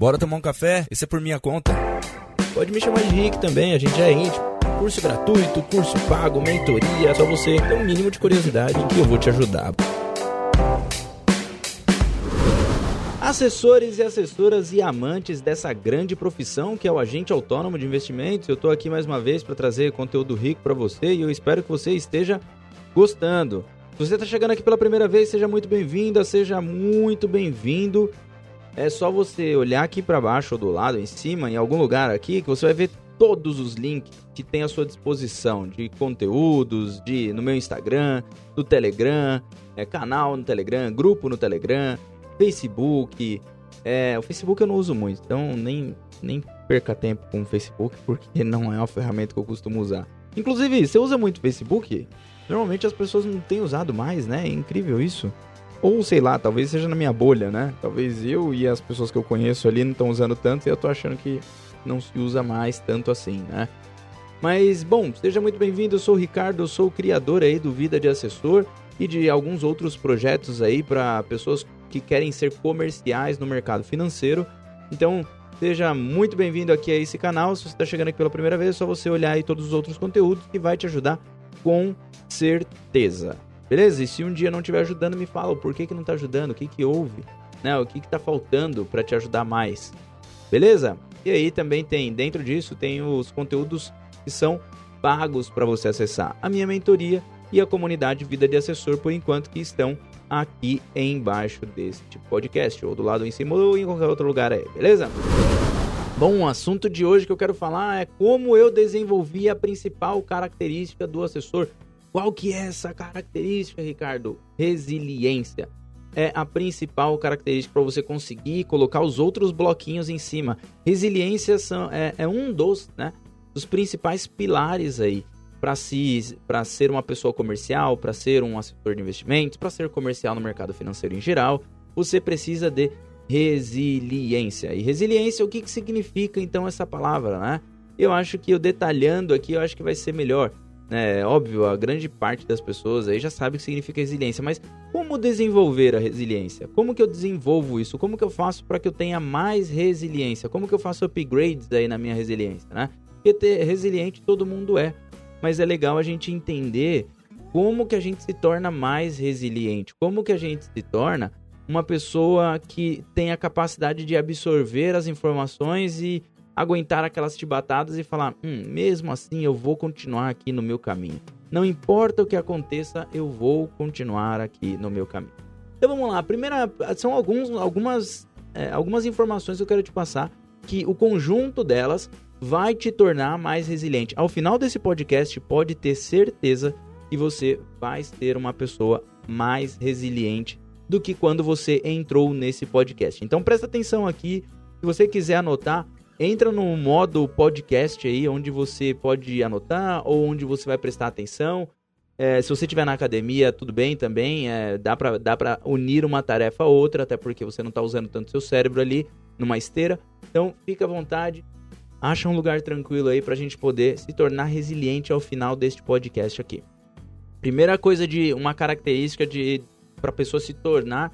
Bora tomar um café? Esse é por minha conta. Pode me chamar de Rick também, a gente é íntimo. Curso gratuito, curso pago, mentoria, só você ter um mínimo de curiosidade que eu vou te ajudar. Assessores e assessoras e amantes dessa grande profissão que é o agente autônomo de investimentos, eu estou aqui mais uma vez para trazer conteúdo rico para você e eu espero que você esteja gostando. Se você está chegando aqui pela primeira vez, seja muito bem-vinda, seja muito bem-vindo. É só você olhar aqui para baixo ou do lado, em cima, em algum lugar aqui, que você vai ver todos os links que tem à sua disposição de conteúdos, de no meu Instagram, no Telegram, é, canal no Telegram, grupo no Telegram, Facebook. É, o Facebook eu não uso muito, então nem, nem perca tempo com o Facebook, porque não é uma ferramenta que eu costumo usar. Inclusive, você usa muito Facebook? Normalmente as pessoas não têm usado mais, né? É incrível isso. Ou sei lá, talvez seja na minha bolha, né? Talvez eu e as pessoas que eu conheço ali não estão usando tanto e eu tô achando que não se usa mais tanto assim, né? Mas, bom, seja muito bem-vindo. Eu sou o Ricardo, eu sou o criador aí do Vida de Assessor e de alguns outros projetos aí para pessoas que querem ser comerciais no mercado financeiro. Então, seja muito bem-vindo aqui a esse canal. Se você está chegando aqui pela primeira vez, é só você olhar aí todos os outros conteúdos que vai te ajudar com certeza. Beleza? E se um dia não estiver ajudando, me fala o porquê que não está ajudando, o que que houve, né? O que que tá faltando para te ajudar mais. Beleza? E aí também tem, dentro disso, tem os conteúdos que são pagos para você acessar. A minha mentoria e a comunidade Vida de Assessor, por enquanto, que estão aqui embaixo deste podcast, ou do lado em cima, ou em qualquer outro lugar aí, beleza? Bom, o assunto de hoje que eu quero falar é como eu desenvolvi a principal característica do assessor qual que é essa característica, Ricardo? Resiliência. É a principal característica para você conseguir colocar os outros bloquinhos em cima. Resiliência são, é, é um dos, né, dos principais pilares aí para para ser uma pessoa comercial, para ser um assessor de investimentos, para ser comercial no mercado financeiro em geral, você precisa de resiliência. E resiliência, o que, que significa então essa palavra, né? Eu acho que eu detalhando aqui, eu acho que vai ser melhor. É óbvio, a grande parte das pessoas aí já sabe o que significa resiliência, mas como desenvolver a resiliência? Como que eu desenvolvo isso? Como que eu faço para que eu tenha mais resiliência? Como que eu faço upgrades aí na minha resiliência, né? Porque ter resiliente todo mundo é, mas é legal a gente entender como que a gente se torna mais resiliente, como que a gente se torna uma pessoa que tem a capacidade de absorver as informações e aguentar aquelas chibatadas e falar: hum, mesmo assim eu vou continuar aqui no meu caminho. Não importa o que aconteça, eu vou continuar aqui no meu caminho. Então vamos lá. Primeira são alguns, algumas, é, algumas informações que eu quero te passar que o conjunto delas vai te tornar mais resiliente. Ao final desse podcast, pode ter certeza que você vai ser uma pessoa mais resiliente do que quando você entrou nesse podcast. Então presta atenção aqui. Se você quiser anotar, entra no modo podcast aí, onde você pode anotar ou onde você vai prestar atenção. É, se você estiver na academia, tudo bem também. É, dá para dá pra unir uma tarefa a outra, até porque você não está usando tanto seu cérebro ali numa esteira. Então, fica à vontade. Acha um lugar tranquilo aí para a gente poder se tornar resiliente ao final deste podcast aqui. Primeira coisa de uma característica de para pessoa se tornar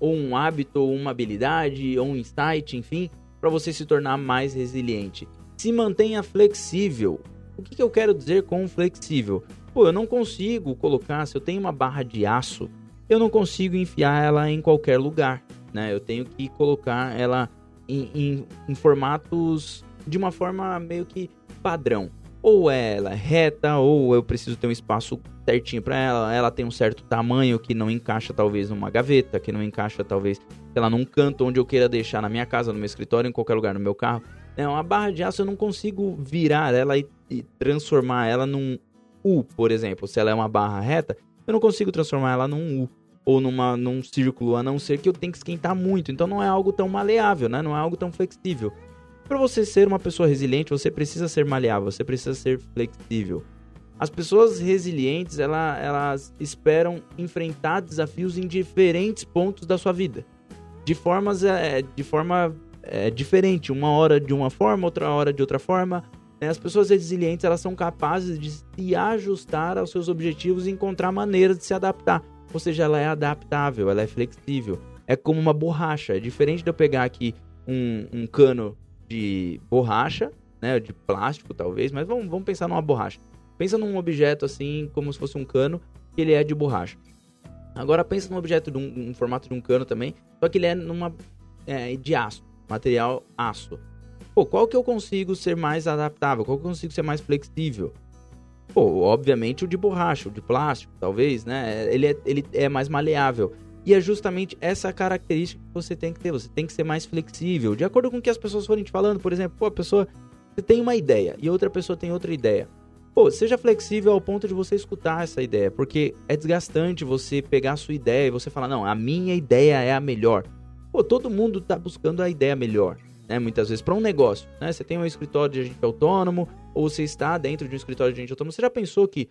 ou um hábito, ou uma habilidade, ou um insight, enfim, para você se tornar mais resiliente. Se mantenha flexível. O que, que eu quero dizer com flexível? Pô, eu não consigo colocar, se eu tenho uma barra de aço, eu não consigo enfiar ela em qualquer lugar. Né? Eu tenho que colocar ela em, em, em formatos de uma forma meio que padrão. Ou ela é reta, ou eu preciso ter um espaço certinho para ela. Ela tem um certo tamanho que não encaixa talvez numa gaveta, que não encaixa talvez lá, num canto onde eu queira deixar na minha casa, no meu escritório, em qualquer lugar, no meu carro. É uma barra de aço eu não consigo virar ela e, e transformar ela num U, por exemplo. Se ela é uma barra reta, eu não consigo transformar ela num U ou numa, num círculo, a não ser que eu tenha que esquentar muito. Então não é algo tão maleável, né? Não é algo tão flexível. Para você ser uma pessoa resiliente, você precisa ser maleável, você precisa ser flexível. As pessoas resilientes, ela, elas esperam enfrentar desafios em diferentes pontos da sua vida de formas é, de forma é, diferente, uma hora de uma forma, outra hora de outra forma. Né? As pessoas resilientes elas são capazes de se ajustar aos seus objetivos e encontrar maneiras de se adaptar. Ou seja, ela é adaptável, ela é flexível. É como uma borracha. É diferente de eu pegar aqui um, um cano de borracha, né, de plástico talvez, mas vamos, vamos pensar numa borracha. Pensa num objeto assim, como se fosse um cano, que ele é de borracha. Agora pensa num objeto de um, um formato de um cano também, só que ele é numa é, de aço, material aço. Pô, qual que eu consigo ser mais adaptável? Qual que eu consigo ser mais flexível? Pô, obviamente o de borracha, o de plástico, talvez, né? Ele é, ele é mais maleável. E é justamente essa característica que você tem que ter. Você tem que ser mais flexível. De acordo com o que as pessoas forem te falando, por exemplo, pô, a pessoa. Você tem uma ideia e outra pessoa tem outra ideia. Pô, seja flexível ao ponto de você escutar essa ideia, porque é desgastante você pegar a sua ideia e você falar, não, a minha ideia é a melhor. Pô, todo mundo tá buscando a ideia melhor, né? Muitas vezes para um negócio, né? Você tem um escritório de agente autônomo ou você está dentro de um escritório de agente autônomo, você já pensou que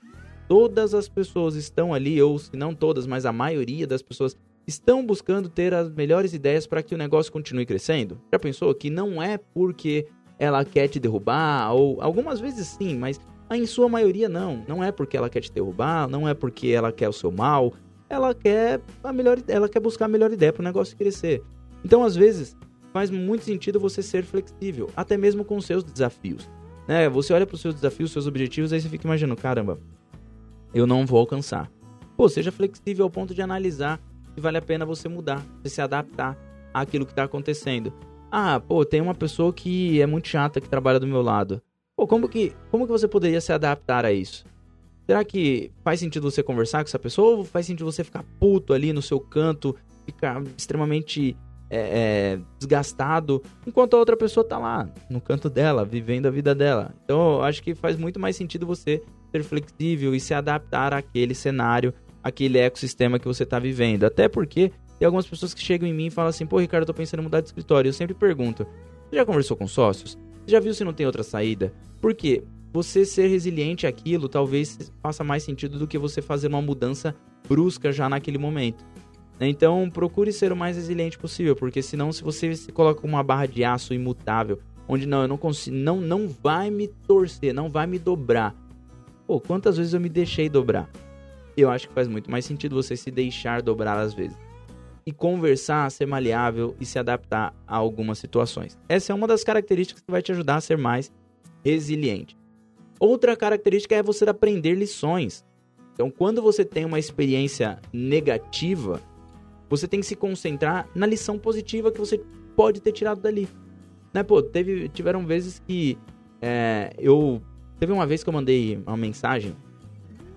todas as pessoas estão ali, ou se não todas, mas a maioria das pessoas estão buscando ter as melhores ideias para que o negócio continue crescendo? Já pensou que não é porque ela quer te derrubar, ou algumas vezes sim, mas em sua maioria não. Não é porque ela quer te derrubar, não é porque ela quer o seu mal, ela quer a melhor, ela quer buscar a melhor ideia para o negócio crescer. Então, às vezes, faz muito sentido você ser flexível, até mesmo com os seus desafios. Né? Você olha para os seus desafios, seus objetivos, aí você fica imaginando, caramba, eu não vou alcançar. Pô, seja flexível ao ponto de analisar se vale a pena você mudar, você se adaptar àquilo que está acontecendo. Ah, pô, tem uma pessoa que é muito chata que trabalha do meu lado. Pô, como que, como que você poderia se adaptar a isso? Será que faz sentido você conversar com essa pessoa ou faz sentido você ficar puto ali no seu canto, ficar extremamente é, é, desgastado, enquanto a outra pessoa tá lá, no canto dela, vivendo a vida dela? Então, eu acho que faz muito mais sentido você ser flexível e se adaptar àquele cenário, aquele ecossistema que você está vivendo. Até porque tem algumas pessoas que chegam em mim e falam assim: pô, Ricardo, eu tô pensando em mudar de escritório. Eu sempre pergunto: você já conversou com sócios? Já viu se não tem outra saída? Por quê? Você ser resiliente àquilo talvez faça mais sentido do que você fazer uma mudança brusca já naquele momento. Então, procure ser o mais resiliente possível, porque senão, se você se coloca uma barra de aço imutável, onde não, eu não consigo, não, não vai me torcer, não vai me dobrar. Pô, quantas vezes eu me deixei dobrar? Eu acho que faz muito mais sentido você se deixar dobrar às vezes. E conversar, ser maleável e se adaptar a algumas situações. Essa é uma das características que vai te ajudar a ser mais resiliente. Outra característica é você aprender lições. Então, quando você tem uma experiência negativa, você tem que se concentrar na lição positiva que você pode ter tirado dali. Né, pô, teve, tiveram vezes que é, eu. Teve uma vez que eu mandei uma mensagem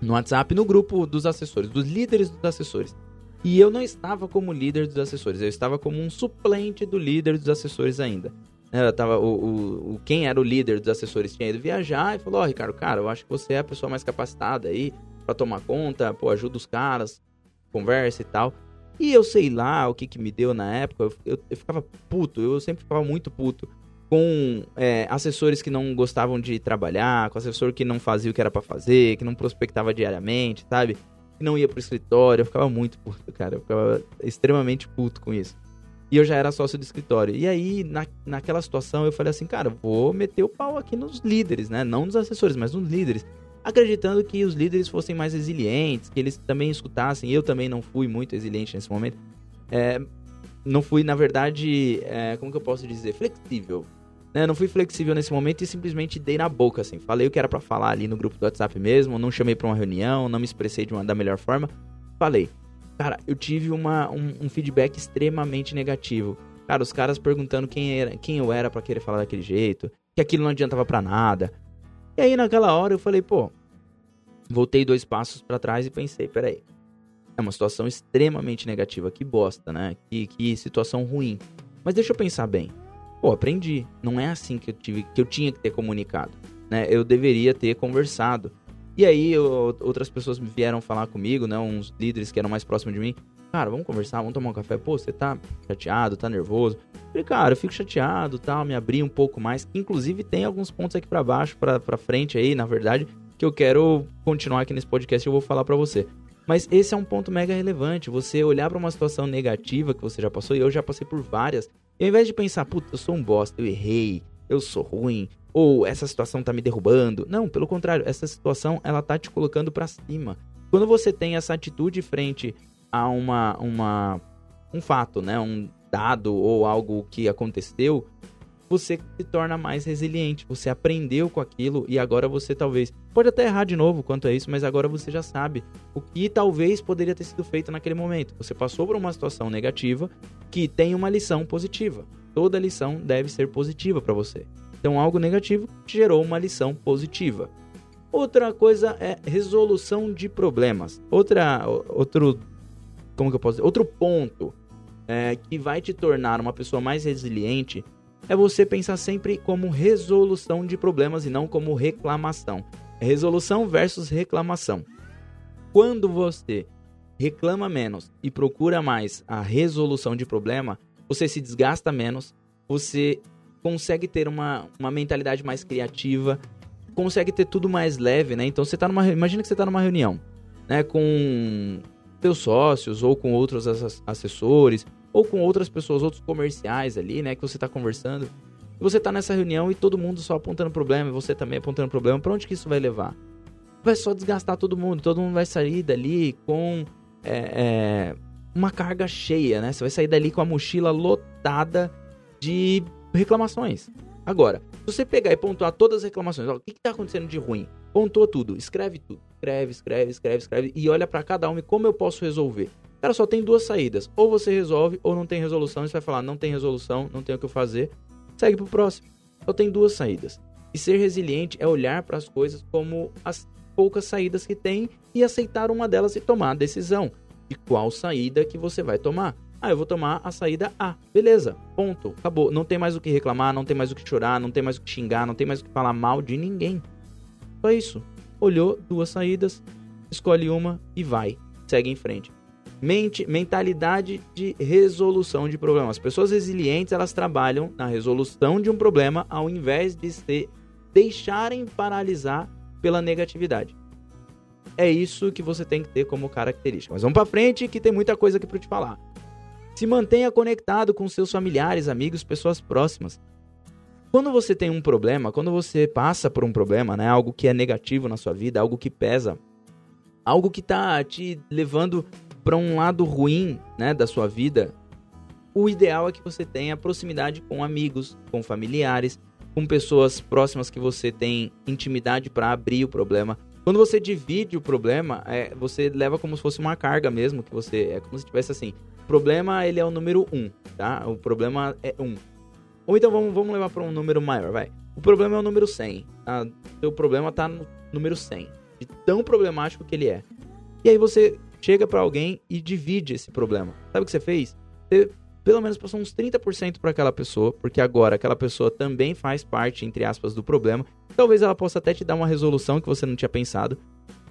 no WhatsApp no grupo dos assessores, dos líderes dos assessores. E eu não estava como líder dos assessores, eu estava como um suplente do líder dos assessores ainda. Eu tava, o, o, o, quem era o líder dos assessores tinha ido viajar e falou: Ó, oh, Ricardo, cara, eu acho que você é a pessoa mais capacitada aí para tomar conta, pô, ajuda os caras, conversa e tal. E eu sei lá o que que me deu na época, eu, eu, eu ficava puto, eu sempre ficava muito puto com é, assessores que não gostavam de trabalhar, com assessor que não fazia o que era para fazer, que não prospectava diariamente, sabe? Não ia pro escritório, eu ficava muito puto, cara, eu ficava extremamente puto com isso. E eu já era sócio do escritório. E aí, na, naquela situação, eu falei assim, cara, vou meter o pau aqui nos líderes, né? Não nos assessores, mas nos líderes. Acreditando que os líderes fossem mais resilientes, que eles também escutassem. Eu também não fui muito resiliente nesse momento. É, não fui, na verdade, é, como que eu posso dizer? Flexível. Né? Não fui flexível nesse momento e simplesmente dei na boca, assim. Falei o que era para falar ali no grupo do WhatsApp mesmo, não chamei para uma reunião, não me expressei de uma, da melhor forma. Falei. Cara, eu tive uma, um, um feedback extremamente negativo. Cara, os caras perguntando quem, era, quem eu era para querer falar daquele jeito, que aquilo não adiantava para nada. E aí, naquela hora, eu falei, pô, voltei dois passos para trás e pensei, peraí, é uma situação extremamente negativa, que bosta, né? Que, que situação ruim. Mas deixa eu pensar bem. Pô, aprendi. Não é assim que eu tive, que eu tinha que ter comunicado, né? Eu deveria ter conversado. E aí eu, outras pessoas vieram falar comigo, né? Uns líderes que eram mais próximos de mim. Cara, vamos conversar, vamos tomar um café. Pô, você tá chateado, tá nervoso? Eu falei, cara, eu fico chateado, tal, me abri um pouco mais. Inclusive tem alguns pontos aqui para baixo, para frente aí, na verdade, que eu quero continuar aqui nesse podcast e eu vou falar para você. Mas esse é um ponto mega relevante. Você olhar para uma situação negativa que você já passou, e eu já passei por várias. E ao invés de pensar, puta, eu sou um bosta, eu errei, eu sou ruim, ou essa situação tá me derrubando. Não, pelo contrário, essa situação ela tá te colocando para cima. Quando você tem essa atitude frente a uma uma um fato, né, um, dado ou algo que aconteceu, você se torna mais resiliente. Você aprendeu com aquilo e agora você talvez pode até errar de novo quanto a isso, mas agora você já sabe o que talvez poderia ter sido feito naquele momento. Você passou por uma situação negativa que tem uma lição positiva. Toda lição deve ser positiva para você. Então, algo negativo gerou uma lição positiva. Outra coisa é resolução de problemas. Outra, outro, como que eu posso dizer? Outro ponto é, que vai te tornar uma pessoa mais resiliente é você pensar sempre como resolução de problemas e não como reclamação. É resolução versus reclamação. Quando você reclama menos e procura mais a resolução de problema, você se desgasta menos, você consegue ter uma, uma mentalidade mais criativa, consegue ter tudo mais leve, né? Então você tá numa. Imagina que você está numa reunião, né? Com seus sócios ou com outros assessores ou com outras pessoas, outros comerciais ali, né, que você está conversando. E você está nessa reunião e todo mundo só apontando problema, e você também apontando problema. Para onde que isso vai levar? Vai só desgastar todo mundo. Todo mundo vai sair dali com é, é, uma carga cheia, né? Você vai sair dali com a mochila lotada de reclamações. Agora, se você pegar e pontuar todas as reclamações, ó, o que está acontecendo de ruim? Pontua tudo, escreve tudo. Escreve, escreve, escreve, escreve e olha para cada um e como eu posso resolver. Cara, só tem duas saídas. Ou você resolve, ou não tem resolução. E você vai falar, não tem resolução, não tem o que fazer. Segue pro próximo. Só tem duas saídas. E ser resiliente é olhar para as coisas como as poucas saídas que tem e aceitar uma delas e tomar a decisão de qual saída que você vai tomar. Ah, eu vou tomar a saída A. Beleza, ponto, acabou. Não tem mais o que reclamar, não tem mais o que chorar, não tem mais o que xingar, não tem mais o que falar mal de ninguém. Só isso. Olhou duas saídas, escolhe uma e vai. Segue em frente. Mente, mentalidade de resolução de problemas. As pessoas resilientes, elas trabalham na resolução de um problema ao invés de se deixarem paralisar pela negatividade. É isso que você tem que ter como característica. Mas vamos para frente que tem muita coisa aqui para te falar. Se mantenha conectado com seus familiares, amigos, pessoas próximas. Quando você tem um problema, quando você passa por um problema, né, algo que é negativo na sua vida, algo que pesa, algo que está te levando para um lado ruim, né, da sua vida, o ideal é que você tenha proximidade com amigos, com familiares, com pessoas próximas que você tem intimidade para abrir o problema. Quando você divide o problema, é, você leva como se fosse uma carga mesmo, que você é como se tivesse assim. O problema ele é o número 1, um, tá? O problema é 1. Um. Ou então vamos, vamos levar para um número maior, vai. O problema é o número 100. Tá? Seu problema tá no número 100, de tão problemático que ele é. E aí você chega para alguém e divide esse problema. Sabe o que você fez? Você pelo menos passou uns 30% para aquela pessoa, porque agora aquela pessoa também faz parte, entre aspas, do problema. Talvez ela possa até te dar uma resolução que você não tinha pensado.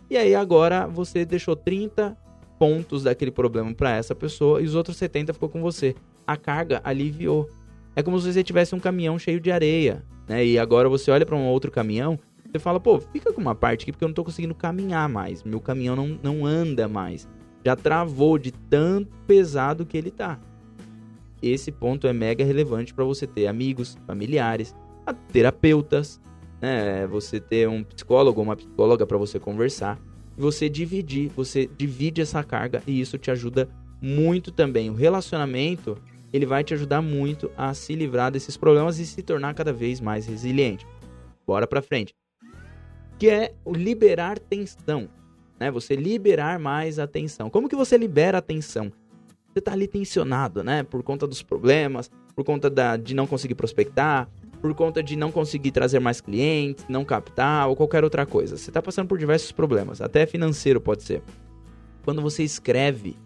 E aí agora você deixou 30 pontos daquele problema para essa pessoa e os outros 70 ficou com você. A carga aliviou. É como se você tivesse um caminhão cheio de areia, né? E agora você olha para um outro caminhão você fala, pô, fica com uma parte aqui porque eu não tô conseguindo caminhar mais. Meu caminhão não, não anda mais. Já travou de tanto pesado que ele tá. Esse ponto é mega relevante para você ter amigos, familiares, terapeutas, né? Você ter um psicólogo uma psicóloga para você conversar. Você dividir, você divide essa carga e isso te ajuda muito também. O relacionamento, ele vai te ajudar muito a se livrar desses problemas e se tornar cada vez mais resiliente. Bora para frente que é liberar tensão, né? Você liberar mais a tensão. Como que você libera a tensão? Você tá ali tensionado, né? Por conta dos problemas, por conta da, de não conseguir prospectar, por conta de não conseguir trazer mais clientes, não captar ou qualquer outra coisa. Você está passando por diversos problemas, até financeiro pode ser. Quando você escreve,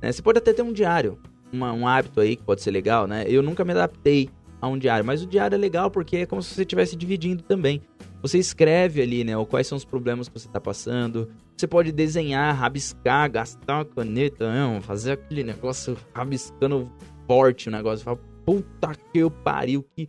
né? Você pode até ter um diário, uma, um hábito aí que pode ser legal, né? Eu nunca me adaptei a um diário, mas o diário é legal porque é como se você estivesse dividindo também. Você escreve ali, né? Quais são os problemas que você está passando. Você pode desenhar, rabiscar, gastar uma caneta, né, fazer aquele negócio rabiscando forte o negócio. Fala, puta que eu pariu, que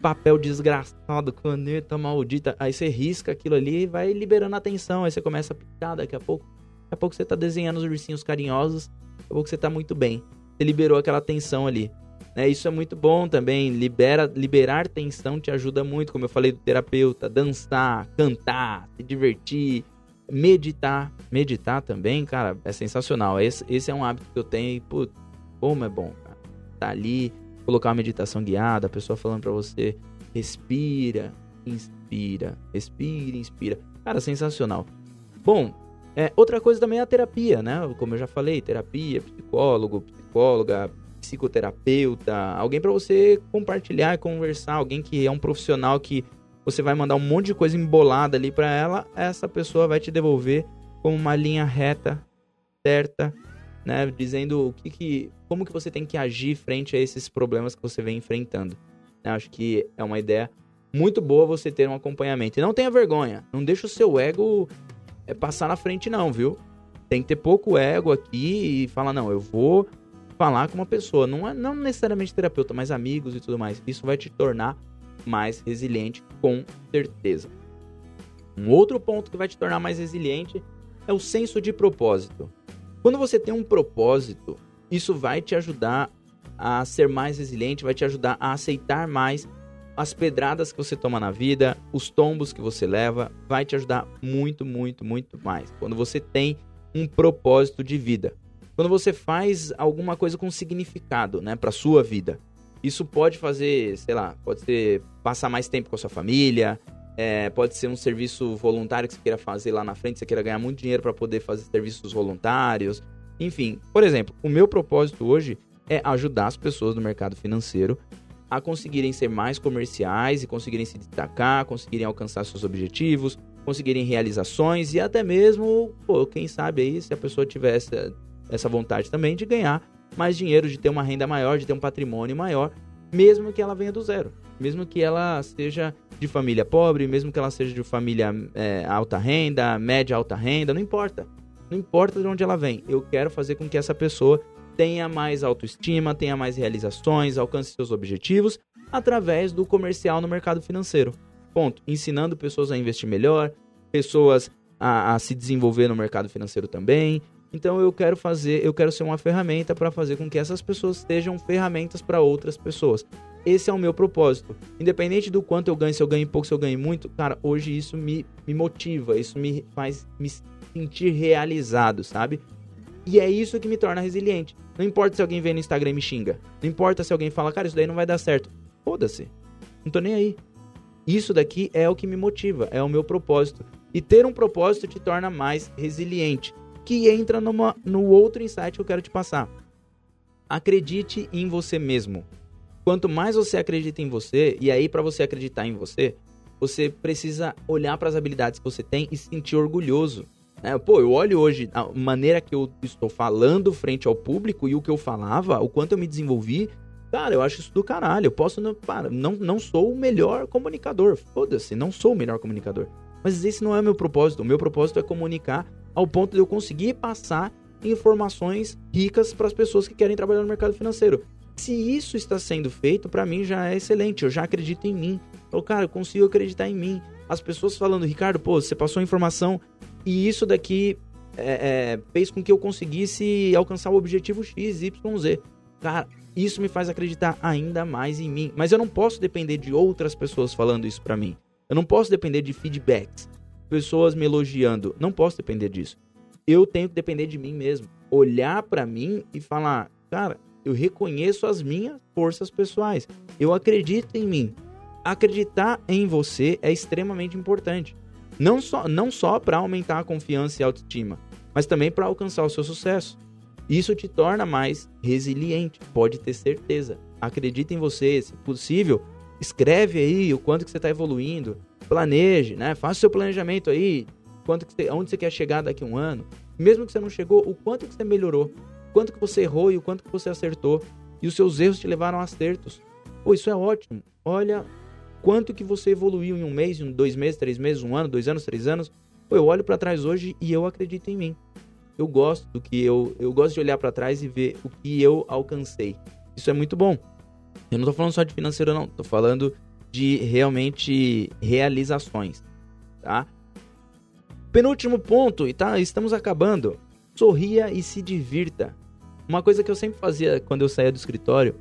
papel desgraçado, caneta maldita. Aí você risca aquilo ali e vai liberando a atenção. Aí você começa a picar daqui a pouco. Daqui a pouco você tá desenhando os ursinhos carinhosos. Daqui a pouco você tá muito bem. Você liberou aquela tensão ali. Né? Isso é muito bom também. Libera, liberar tensão te ajuda muito, como eu falei do terapeuta. Dançar, cantar, se divertir, meditar. Meditar também, cara, é sensacional. Esse, esse é um hábito que eu tenho e, putz, como é bom, cara. tá ali, colocar uma meditação guiada, a pessoa falando para você, respira, inspira, respira, inspira. Cara, sensacional. Bom, é, outra coisa também é a terapia, né? Como eu já falei, terapia, psicólogo, psicóloga, psicoterapeuta, alguém para você compartilhar e conversar, alguém que é um profissional que você vai mandar um monte de coisa embolada ali para ela, essa pessoa vai te devolver como uma linha reta, certa, né, dizendo o que, que como que você tem que agir frente a esses problemas que você vem enfrentando. Eu acho que é uma ideia muito boa você ter um acompanhamento. E não tenha vergonha, não deixa o seu ego é, passar na frente não, viu? Tem que ter pouco ego aqui e falar, não, eu vou falar com uma pessoa, não, é, não necessariamente terapeuta, mas amigos e tudo mais. Isso vai te tornar mais resiliente, com certeza. Um outro ponto que vai te tornar mais resiliente é o senso de propósito. Quando você tem um propósito, isso vai te ajudar a ser mais resiliente, vai te ajudar a aceitar mais as pedradas que você toma na vida, os tombos que você leva, vai te ajudar muito, muito, muito mais. Quando você tem um propósito de vida. Quando você faz alguma coisa com significado, né, para sua vida. Isso pode fazer, sei lá, pode ser passar mais tempo com a sua família, é, pode ser um serviço voluntário que você queira fazer lá na frente, você queira ganhar muito dinheiro para poder fazer serviços voluntários. Enfim, por exemplo, o meu propósito hoje é ajudar as pessoas no mercado financeiro a conseguirem ser mais comerciais e conseguirem se destacar, conseguirem alcançar seus objetivos, conseguirem realizações e até mesmo, pô, quem sabe aí, se a pessoa tivesse essa vontade também de ganhar mais dinheiro, de ter uma renda maior, de ter um patrimônio maior, mesmo que ela venha do zero. Mesmo que ela seja de família pobre, mesmo que ela seja de família é, alta renda, média alta renda, não importa. Não importa de onde ela vem. Eu quero fazer com que essa pessoa tenha mais autoestima, tenha mais realizações, alcance seus objetivos através do comercial no mercado financeiro. Ponto. Ensinando pessoas a investir melhor, pessoas a, a se desenvolver no mercado financeiro também, então eu quero fazer, eu quero ser uma ferramenta para fazer com que essas pessoas sejam ferramentas para outras pessoas. Esse é o meu propósito. Independente do quanto eu ganho, se eu ganho pouco, se eu ganho muito, cara, hoje isso me, me motiva, isso me faz me sentir realizado, sabe? E é isso que me torna resiliente. Não importa se alguém vem no Instagram e me xinga. Não importa se alguém fala, cara, isso daí não vai dar certo. Foda-se. Não tô nem aí. Isso daqui é o que me motiva, é o meu propósito. E ter um propósito te torna mais resiliente que entra numa, no outro insight que eu quero te passar. Acredite em você mesmo. Quanto mais você acredita em você, e aí para você acreditar em você, você precisa olhar para as habilidades que você tem e se sentir orgulhoso. É, pô, eu olho hoje a maneira que eu estou falando frente ao público e o que eu falava, o quanto eu me desenvolvi. Cara, eu acho isso do caralho. Eu posso não, para, não, não sou o melhor comunicador. Foda-se, não sou o melhor comunicador. Mas esse não é o meu propósito. O meu propósito é comunicar ao ponto de eu conseguir passar informações ricas para as pessoas que querem trabalhar no mercado financeiro. Se isso está sendo feito, para mim já é excelente. Eu já acredito em mim. Eu, cara, eu consigo acreditar em mim. As pessoas falando, Ricardo, pô, você passou informação e isso daqui é, é, fez com que eu conseguisse alcançar o objetivo X, Y, Z. Cara, isso me faz acreditar ainda mais em mim. Mas eu não posso depender de outras pessoas falando isso para mim. Eu não posso depender de feedbacks pessoas me elogiando. Não posso depender disso. Eu tenho que depender de mim mesmo. Olhar para mim e falar, cara, eu reconheço as minhas forças pessoais. Eu acredito em mim. Acreditar em você é extremamente importante. Não só, não só para aumentar a confiança e a autoestima, mas também para alcançar o seu sucesso. Isso te torna mais resiliente, pode ter certeza. Acredita em você, se possível, escreve aí o quanto que você está evoluindo, planeje, né? Faça o seu planejamento aí, quanto que você, onde você quer chegar daqui a um ano. Mesmo que você não chegou, o quanto que você melhorou, quanto que você errou e o quanto que você acertou. E os seus erros te levaram a acertos. Pô, isso é ótimo. Olha quanto que você evoluiu em um mês, em dois meses, três meses, um ano, dois anos, três anos. Pô, eu olho para trás hoje e eu acredito em mim. Eu gosto do que eu, eu gosto de olhar para trás e ver o que eu alcancei. Isso é muito bom. Eu não tô falando só de financeiro não, tô falando de realmente realizações, tá? Penúltimo ponto, e tá, estamos acabando. Sorria e se divirta. Uma coisa que eu sempre fazia quando eu saía do escritório,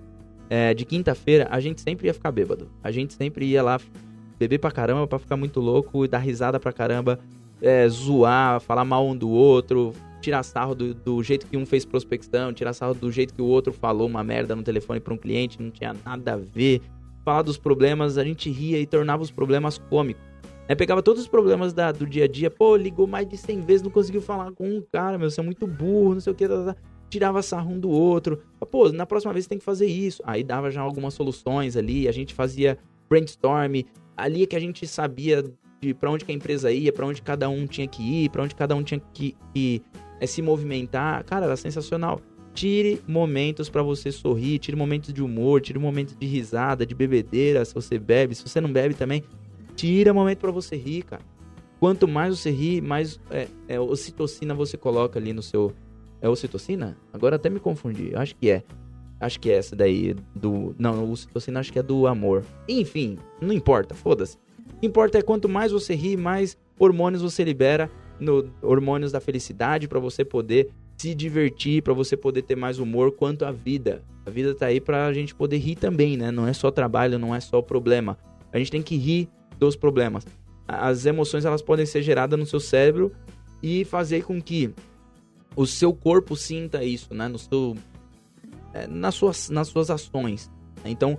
é, de quinta-feira, a gente sempre ia ficar bêbado. A gente sempre ia lá beber pra caramba pra ficar muito louco e dar risada pra caramba, é, zoar, falar mal um do outro, tirar sarro do, do, jeito que um fez prospecção, tirar sarro do jeito que o outro falou uma merda no telefone para um cliente, não tinha nada a ver. Falar dos problemas, a gente ria e tornava os problemas cômicos. Né? Pegava todos os problemas da, do dia a dia, pô, ligou mais de 100 vezes, não conseguiu falar com um cara, meu, você é muito burro, não sei o que, tá, tá, tá. tirava sarro um do outro. Pô, na próxima vez você tem que fazer isso. Aí dava já algumas soluções ali, a gente fazia brainstorm, ali é que a gente sabia de para onde a empresa ia, para onde cada um tinha que ir, para onde cada um tinha que, que é, se movimentar. Cara, era sensacional. Tire momentos para você sorrir, tire momentos de humor, tire momentos de risada, de bebedeira, se você bebe, se você não bebe também, tira momento para você rir, cara. Quanto mais você ri, mais é, é, ocitocina você coloca ali no seu. É ocitocina? Agora até me confundi. Acho que é. Acho que é essa daí do. Não, ocitocina acho que é do amor. Enfim, não importa, foda-se. O que importa é quanto mais você ri, mais hormônios você libera, no, hormônios da felicidade para você poder se divertir, para você poder ter mais humor quanto à vida. A vida tá aí pra gente poder rir também, né? Não é só trabalho, não é só problema. A gente tem que rir dos problemas. As emoções elas podem ser geradas no seu cérebro e fazer com que o seu corpo sinta isso, né? No seu, é, nas, suas, nas suas ações. Então,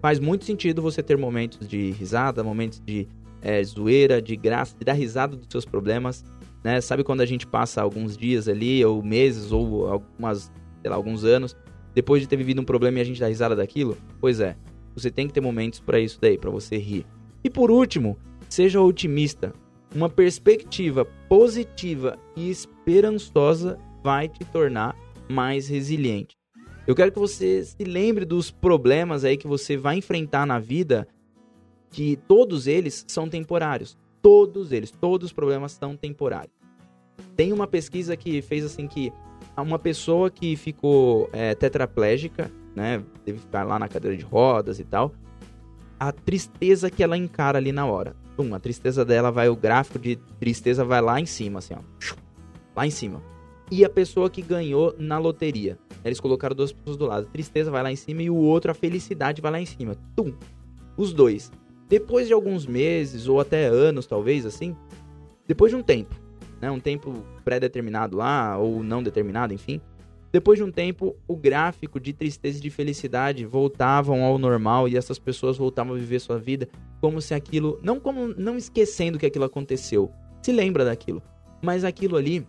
faz muito sentido você ter momentos de risada, momentos de é, zoeira, de graça, de dar risada dos seus problemas, né? Sabe quando a gente passa alguns dias ali, ou meses, ou algumas, sei lá, alguns anos, depois de ter vivido um problema e a gente dá risada daquilo? Pois é, você tem que ter momentos para isso daí, para você rir. E por último, seja otimista. Uma perspectiva positiva e esperançosa vai te tornar mais resiliente. Eu quero que você se lembre dos problemas aí que você vai enfrentar na vida, que todos eles são temporários. Todos eles, todos os problemas são temporários. Tem uma pesquisa que fez assim que uma pessoa que ficou é, tetraplégica, né, teve que ficar lá na cadeira de rodas e tal, a tristeza que ela encara ali na hora. Pum, a tristeza dela vai, o gráfico de tristeza vai lá em cima, assim, ó. Lá em cima. E a pessoa que ganhou na loteria. Eles colocaram duas pessoas do lado. A tristeza vai lá em cima e o outro, a felicidade, vai lá em cima. Tum! Os dois. Depois de alguns meses, ou até anos, talvez, assim. Depois de um tempo, né? Um tempo pré-determinado lá, ou não determinado, enfim. Depois de um tempo, o gráfico de tristeza e de felicidade voltavam ao normal e essas pessoas voltavam a viver sua vida como se aquilo, não como não esquecendo que aquilo aconteceu, se lembra daquilo, mas aquilo ali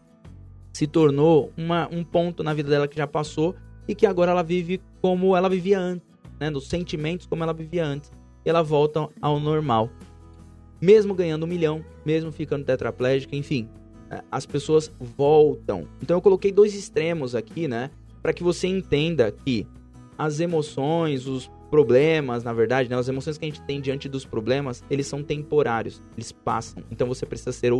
se tornou uma, um ponto na vida dela que já passou e que agora ela vive como ela vivia antes, né, nos sentimentos como ela vivia antes. Ela volta ao normal. Mesmo ganhando um milhão, mesmo ficando tetraplégica, enfim, é, as pessoas voltam. Então eu coloquei dois extremos aqui, né? Para que você entenda que as emoções, os problemas, na verdade, né, as emoções que a gente tem diante dos problemas, eles são temporários, eles passam. Então você precisa ser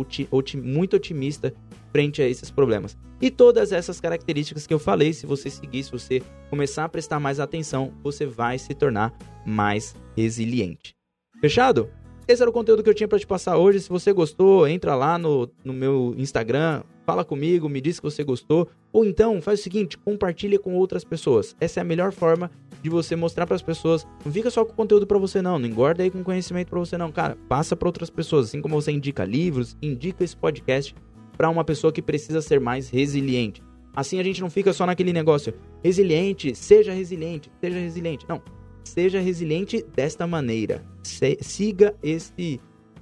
muito otimista frente a esses problemas. E todas essas características que eu falei, se você seguir, se você começar a prestar mais atenção, você vai se tornar mais resiliente. Fechado? Esse era o conteúdo que eu tinha para te passar hoje. Se você gostou, entra lá no, no meu Instagram, fala comigo, me diz que você gostou. Ou então, faz o seguinte, compartilha com outras pessoas. Essa é a melhor forma de você mostrar para as pessoas. Não fica só com conteúdo para você não, não engorda aí com conhecimento para você não, cara. Passa para outras pessoas, assim como você indica livros, indica esse podcast para uma pessoa que precisa ser mais resiliente. Assim a gente não fica só naquele negócio, resiliente, seja resiliente, seja resiliente. Não, seja resiliente desta maneira. Se, siga esse,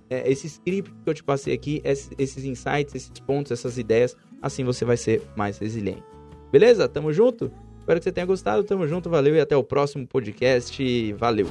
é, esse script que eu te passei aqui, esses insights, esses pontos, essas ideias. Assim você vai ser mais resiliente. Beleza? Tamo junto? Espero que você tenha gostado. Tamo junto, valeu e até o próximo podcast. Valeu!